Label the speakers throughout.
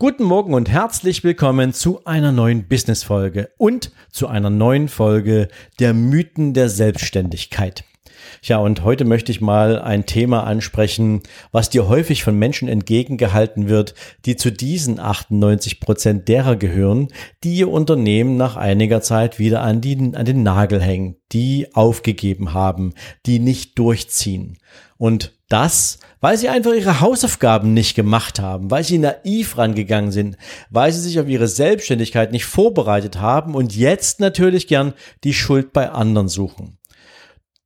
Speaker 1: Guten Morgen und herzlich willkommen zu einer neuen Business-Folge und zu einer neuen Folge der Mythen der Selbstständigkeit. Ja, und heute möchte ich mal ein Thema ansprechen, was dir häufig von Menschen entgegengehalten wird, die zu diesen 98 Prozent derer gehören, die ihr Unternehmen nach einiger Zeit wieder an, die, an den Nagel hängen, die aufgegeben haben, die nicht durchziehen. Und das, weil sie einfach ihre Hausaufgaben nicht gemacht haben, weil sie naiv rangegangen sind, weil sie sich auf ihre Selbstständigkeit nicht vorbereitet haben und jetzt natürlich gern die Schuld bei anderen suchen.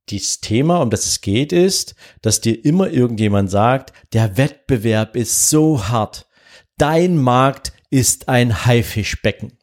Speaker 1: Dieses Thema, um das es geht, ist, dass dir immer irgendjemand sagt, der Wettbewerb ist so hart. Dein Markt ist ein Haifischbecken.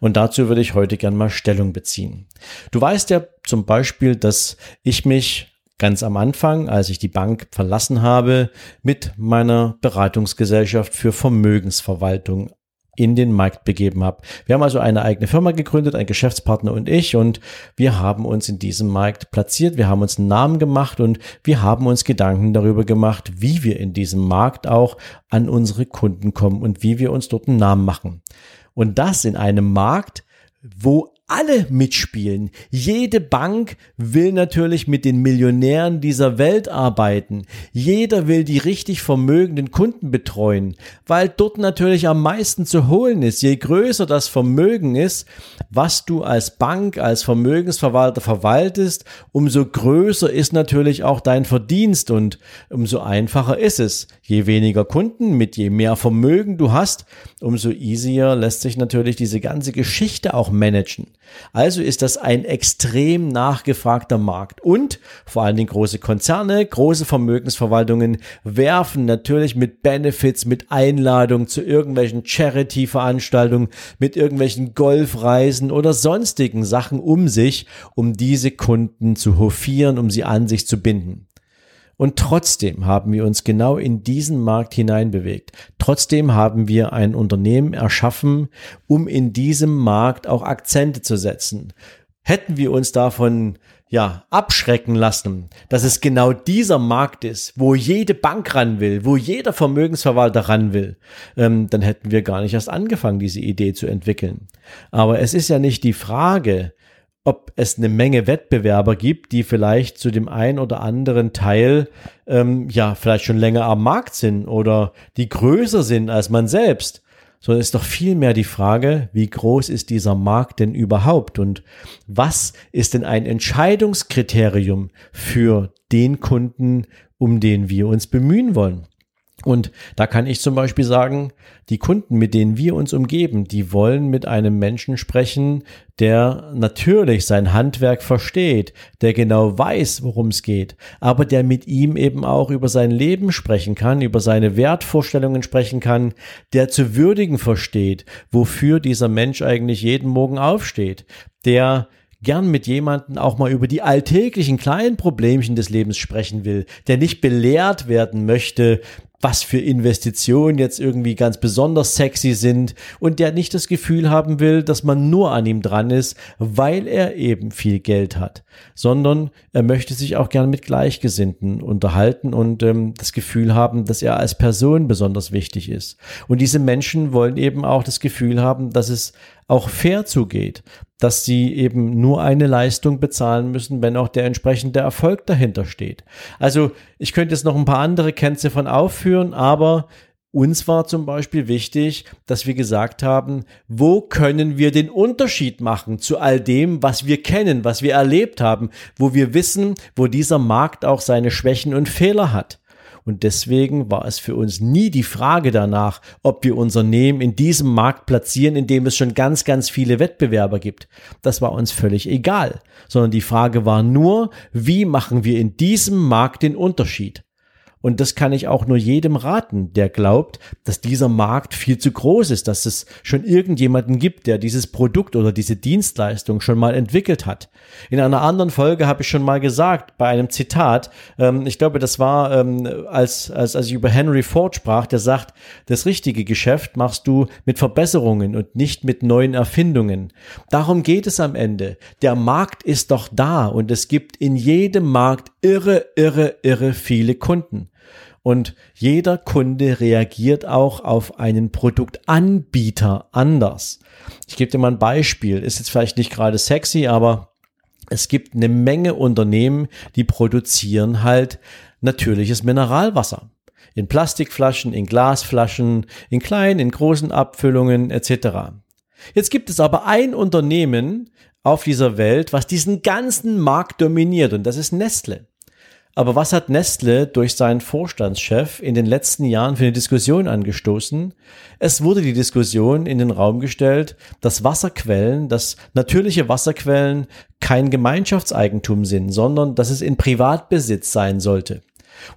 Speaker 1: Und dazu würde ich heute gern mal Stellung beziehen. Du weißt ja zum Beispiel, dass ich mich ganz am Anfang, als ich die Bank verlassen habe, mit meiner Beratungsgesellschaft für Vermögensverwaltung in den Markt begeben habe. Wir haben also eine eigene Firma gegründet, ein Geschäftspartner und ich, und wir haben uns in diesem Markt platziert, wir haben uns einen Namen gemacht und wir haben uns Gedanken darüber gemacht, wie wir in diesem Markt auch an unsere Kunden kommen und wie wir uns dort einen Namen machen. Und das in einem Markt, wo alle mitspielen. Jede Bank will natürlich mit den Millionären dieser Welt arbeiten. Jeder will die richtig vermögenden Kunden betreuen, weil dort natürlich am meisten zu holen ist. Je größer das Vermögen ist, was du als Bank, als Vermögensverwalter verwaltest, umso größer ist natürlich auch dein Verdienst und umso einfacher ist es. Je weniger Kunden, mit je mehr Vermögen du hast, umso easier lässt sich natürlich diese ganze Geschichte auch managen. Also ist das ein extrem nachgefragter Markt. Und vor allen Dingen große Konzerne, große Vermögensverwaltungen werfen natürlich mit Benefits, mit Einladungen zu irgendwelchen Charity-Veranstaltungen, mit irgendwelchen Golfreisen oder sonstigen Sachen um sich, um diese Kunden zu hofieren, um sie an sich zu binden. Und trotzdem haben wir uns genau in diesen Markt hineinbewegt. Trotzdem haben wir ein Unternehmen erschaffen, um in diesem Markt auch Akzente zu setzen. Hätten wir uns davon ja, abschrecken lassen, dass es genau dieser Markt ist, wo jede Bank ran will, wo jeder Vermögensverwalter ran will, ähm, dann hätten wir gar nicht erst angefangen, diese Idee zu entwickeln. Aber es ist ja nicht die Frage, ob es eine Menge Wettbewerber gibt, die vielleicht zu dem einen oder anderen Teil ähm, ja vielleicht schon länger am Markt sind oder die größer sind als man selbst, sondern ist doch vielmehr die Frage, wie groß ist dieser Markt denn überhaupt und was ist denn ein Entscheidungskriterium für den Kunden, um den wir uns bemühen wollen? Und da kann ich zum Beispiel sagen, die Kunden, mit denen wir uns umgeben, die wollen mit einem Menschen sprechen, der natürlich sein Handwerk versteht, der genau weiß, worum es geht, aber der mit ihm eben auch über sein Leben sprechen kann, über seine Wertvorstellungen sprechen kann, der zu würdigen versteht, wofür dieser Mensch eigentlich jeden Morgen aufsteht, der gern mit jemandem auch mal über die alltäglichen kleinen Problemchen des Lebens sprechen will, der nicht belehrt werden möchte was für Investitionen jetzt irgendwie ganz besonders sexy sind und der nicht das Gefühl haben will, dass man nur an ihm dran ist, weil er eben viel Geld hat, sondern er möchte sich auch gern mit Gleichgesinnten unterhalten und ähm, das Gefühl haben, dass er als Person besonders wichtig ist. Und diese Menschen wollen eben auch das Gefühl haben, dass es auch fair zugeht, dass sie eben nur eine Leistung bezahlen müssen, wenn auch der entsprechende Erfolg dahinter steht. Also ich könnte jetzt noch ein paar andere Kennziffern aufführen, aber uns war zum Beispiel wichtig, dass wir gesagt haben, wo können wir den Unterschied machen zu all dem, was wir kennen, was wir erlebt haben, wo wir wissen, wo dieser Markt auch seine Schwächen und Fehler hat. Und deswegen war es für uns nie die Frage danach, ob wir unser Unternehmen in diesem Markt platzieren, in dem es schon ganz, ganz viele Wettbewerber gibt. Das war uns völlig egal, sondern die Frage war nur, wie machen wir in diesem Markt den Unterschied? Und das kann ich auch nur jedem raten, der glaubt, dass dieser Markt viel zu groß ist, dass es schon irgendjemanden gibt, der dieses Produkt oder diese Dienstleistung schon mal entwickelt hat. In einer anderen Folge habe ich schon mal gesagt, bei einem Zitat, ähm, ich glaube, das war, ähm, als, als, als ich über Henry Ford sprach, der sagt, das richtige Geschäft machst du mit Verbesserungen und nicht mit neuen Erfindungen. Darum geht es am Ende. Der Markt ist doch da und es gibt in jedem Markt irre, irre, irre viele Kunden. Und jeder Kunde reagiert auch auf einen Produktanbieter anders. Ich gebe dir mal ein Beispiel. Ist jetzt vielleicht nicht gerade sexy, aber es gibt eine Menge Unternehmen, die produzieren halt natürliches Mineralwasser. In Plastikflaschen, in Glasflaschen, in kleinen, in großen Abfüllungen etc. Jetzt gibt es aber ein Unternehmen auf dieser Welt, was diesen ganzen Markt dominiert und das ist Nestle. Aber was hat Nestle durch seinen Vorstandschef in den letzten Jahren für eine Diskussion angestoßen? Es wurde die Diskussion in den Raum gestellt, dass Wasserquellen, dass natürliche Wasserquellen kein Gemeinschaftseigentum sind, sondern dass es in Privatbesitz sein sollte.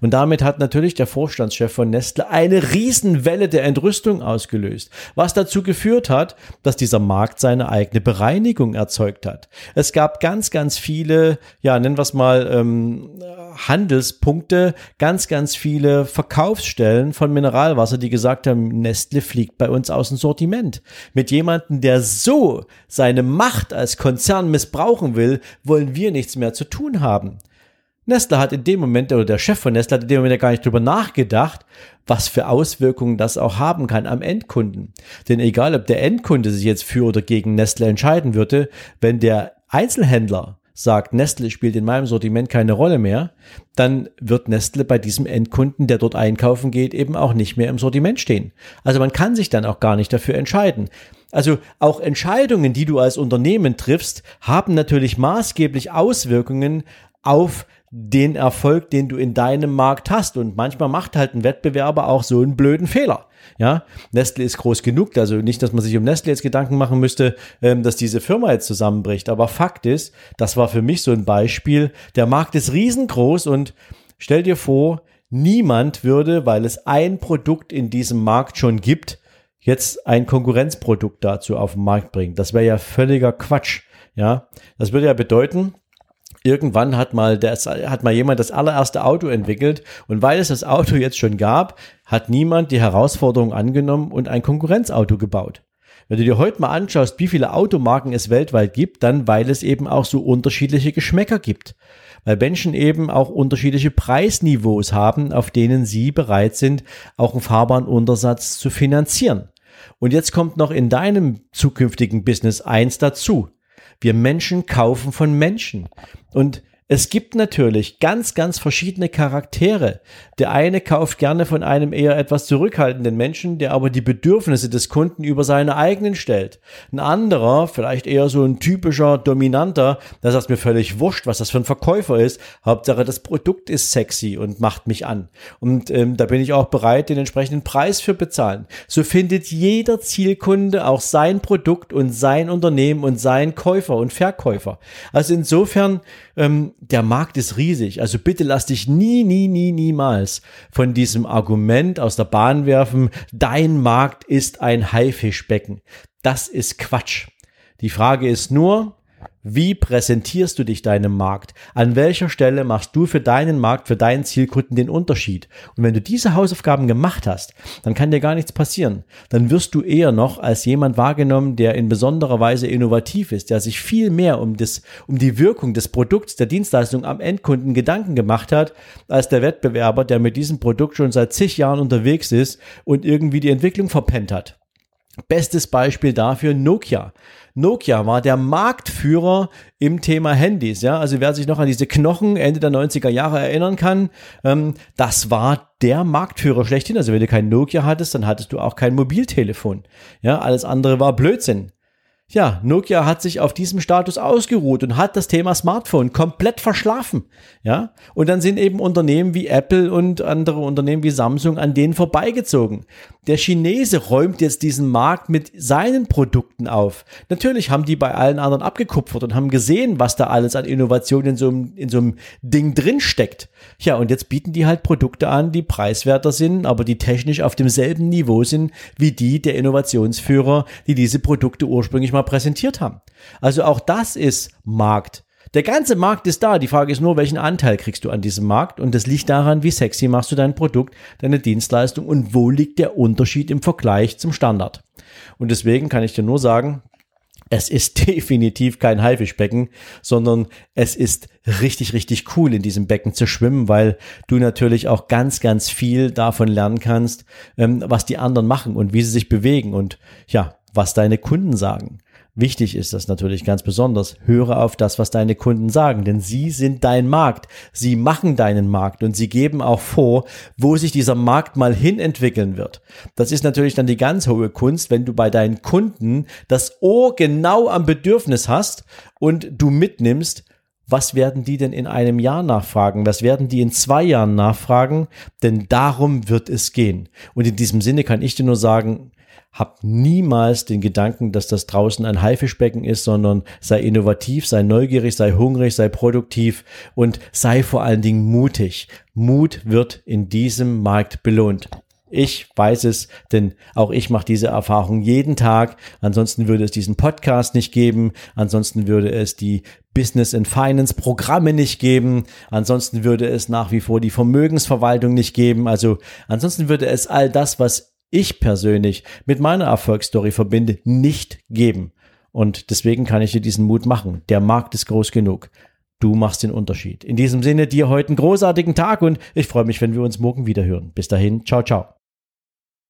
Speaker 1: Und damit hat natürlich der Vorstandschef von Nestle eine Riesenwelle der Entrüstung ausgelöst, was dazu geführt hat, dass dieser Markt seine eigene Bereinigung erzeugt hat. Es gab ganz, ganz viele, ja, nennen wir es mal, ähm, Handelspunkte, ganz, ganz viele Verkaufsstellen von Mineralwasser, die gesagt haben, Nestle fliegt bei uns aus dem Sortiment. Mit jemandem, der so seine Macht als Konzern missbrauchen will, wollen wir nichts mehr zu tun haben. Nestle hat in dem Moment, oder der Chef von Nestle hat in dem Moment ja gar nicht drüber nachgedacht, was für Auswirkungen das auch haben kann am Endkunden. Denn egal, ob der Endkunde sich jetzt für oder gegen Nestle entscheiden würde, wenn der Einzelhändler sagt, Nestle spielt in meinem Sortiment keine Rolle mehr, dann wird Nestle bei diesem Endkunden, der dort einkaufen geht, eben auch nicht mehr im Sortiment stehen. Also man kann sich dann auch gar nicht dafür entscheiden. Also auch Entscheidungen, die du als Unternehmen triffst, haben natürlich maßgeblich Auswirkungen auf den Erfolg, den du in deinem Markt hast. Und manchmal macht halt ein Wettbewerber auch so einen blöden Fehler. Ja, Nestle ist groß genug, also nicht, dass man sich um Nestle jetzt Gedanken machen müsste, ähm, dass diese Firma jetzt zusammenbricht. Aber Fakt ist, das war für mich so ein Beispiel. Der Markt ist riesengroß und stell dir vor, niemand würde, weil es ein Produkt in diesem Markt schon gibt, jetzt ein Konkurrenzprodukt dazu auf den Markt bringen. Das wäre ja völliger Quatsch. Ja, das würde ja bedeuten, Irgendwann hat mal, das, hat mal jemand das allererste Auto entwickelt und weil es das Auto jetzt schon gab, hat niemand die Herausforderung angenommen und ein Konkurrenzauto gebaut. Wenn du dir heute mal anschaust, wie viele Automarken es weltweit gibt, dann weil es eben auch so unterschiedliche Geschmäcker gibt. Weil Menschen eben auch unterschiedliche Preisniveaus haben, auf denen sie bereit sind, auch einen fahrbaren Untersatz zu finanzieren. Und jetzt kommt noch in deinem zukünftigen Business eins dazu. Wir Menschen kaufen von Menschen. Und es gibt natürlich ganz, ganz verschiedene Charaktere. Der eine kauft gerne von einem eher etwas zurückhaltenden Menschen, der aber die Bedürfnisse des Kunden über seine eigenen stellt. Ein anderer, vielleicht eher so ein typischer Dominanter, der sagt mir völlig wurscht, was das für ein Verkäufer ist. Hauptsache das Produkt ist sexy und macht mich an. Und ähm, da bin ich auch bereit, den entsprechenden Preis für bezahlen. So findet jeder Zielkunde auch sein Produkt und sein Unternehmen und sein Käufer und Verkäufer. Also insofern ähm, der Markt ist riesig. Also bitte lass dich nie, nie, nie, niemals von diesem Argument aus der Bahn werfen, dein Markt ist ein Haifischbecken. Das ist Quatsch. Die Frage ist nur, wie präsentierst du dich deinem Markt? An welcher Stelle machst du für deinen Markt, für deinen Zielkunden den Unterschied? Und wenn du diese Hausaufgaben gemacht hast, dann kann dir gar nichts passieren. Dann wirst du eher noch als jemand wahrgenommen, der in besonderer Weise innovativ ist, der sich viel mehr um das, um die Wirkung des Produkts, der Dienstleistung am Endkunden Gedanken gemacht hat, als der Wettbewerber, der mit diesem Produkt schon seit zig Jahren unterwegs ist und irgendwie die Entwicklung verpennt hat. Bestes Beispiel dafür Nokia. Nokia war der Marktführer im Thema Handys. Ja, also wer sich noch an diese Knochen Ende der 90er Jahre erinnern kann, ähm, das war der Marktführer schlechthin. Also wenn du kein Nokia hattest, dann hattest du auch kein Mobiltelefon. Ja, alles andere war Blödsinn. Ja, Nokia hat sich auf diesem Status ausgeruht und hat das Thema Smartphone komplett verschlafen. Ja, und dann sind eben Unternehmen wie Apple und andere Unternehmen wie Samsung an denen vorbeigezogen. Der Chinese räumt jetzt diesen Markt mit seinen Produkten auf. Natürlich haben die bei allen anderen abgekupfert und haben gesehen, was da alles an Innovation in so einem, in so einem Ding drin steckt. Ja, und jetzt bieten die halt Produkte an, die preiswerter sind, aber die technisch auf demselben Niveau sind wie die der Innovationsführer, die diese Produkte ursprünglich mal präsentiert haben. Also auch das ist Markt. Der ganze Markt ist da. Die Frage ist nur, welchen Anteil kriegst du an diesem Markt? Und das liegt daran, wie sexy machst du dein Produkt, deine Dienstleistung und wo liegt der Unterschied im Vergleich zum Standard. Und deswegen kann ich dir nur sagen, es ist definitiv kein Haifischbecken, sondern es ist richtig, richtig cool, in diesem Becken zu schwimmen, weil du natürlich auch ganz, ganz viel davon lernen kannst, ähm, was die anderen machen und wie sie sich bewegen und ja, was deine Kunden sagen. Wichtig ist das natürlich ganz besonders. Höre auf das, was deine Kunden sagen, denn sie sind dein Markt. Sie machen deinen Markt und sie geben auch vor, wo sich dieser Markt mal hin entwickeln wird. Das ist natürlich dann die ganz hohe Kunst, wenn du bei deinen Kunden das Ohr genau am Bedürfnis hast und du mitnimmst, was werden die denn in einem Jahr nachfragen? Was werden die in zwei Jahren nachfragen? Denn darum wird es gehen. Und in diesem Sinne kann ich dir nur sagen, hab niemals den Gedanken, dass das draußen ein Haifischbecken ist, sondern sei innovativ, sei neugierig, sei hungrig, sei produktiv und sei vor allen Dingen mutig. Mut wird in diesem Markt belohnt. Ich weiß es, denn auch ich mache diese Erfahrung jeden Tag. Ansonsten würde es diesen Podcast nicht geben. Ansonsten würde es die Business and Finance Programme nicht geben. Ansonsten würde es nach wie vor die Vermögensverwaltung nicht geben. Also ansonsten würde es all das, was ich persönlich mit meiner Erfolgsstory verbinde, nicht geben. Und deswegen kann ich dir diesen Mut machen. Der Markt ist groß genug. Du machst den Unterschied. In diesem Sinne dir heute einen großartigen Tag und ich freue mich, wenn wir uns morgen wieder hören. Bis dahin, ciao, ciao.